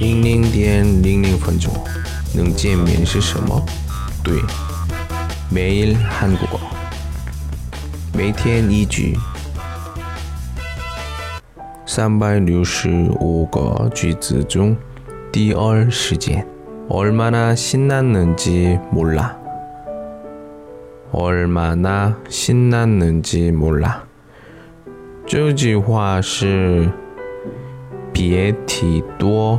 零零点零零分钟能见面是什么？对，每日韩国语，每天一句，三百六十五个句子中第二时间，얼마나신났는지몰라얼마나신났는지몰라这句话是别提多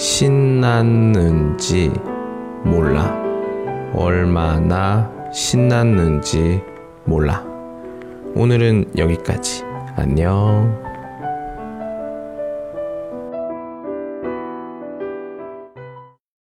신났는지 몰라. 얼마나 신났는지 몰라. 오늘은 여기까지. 안녕.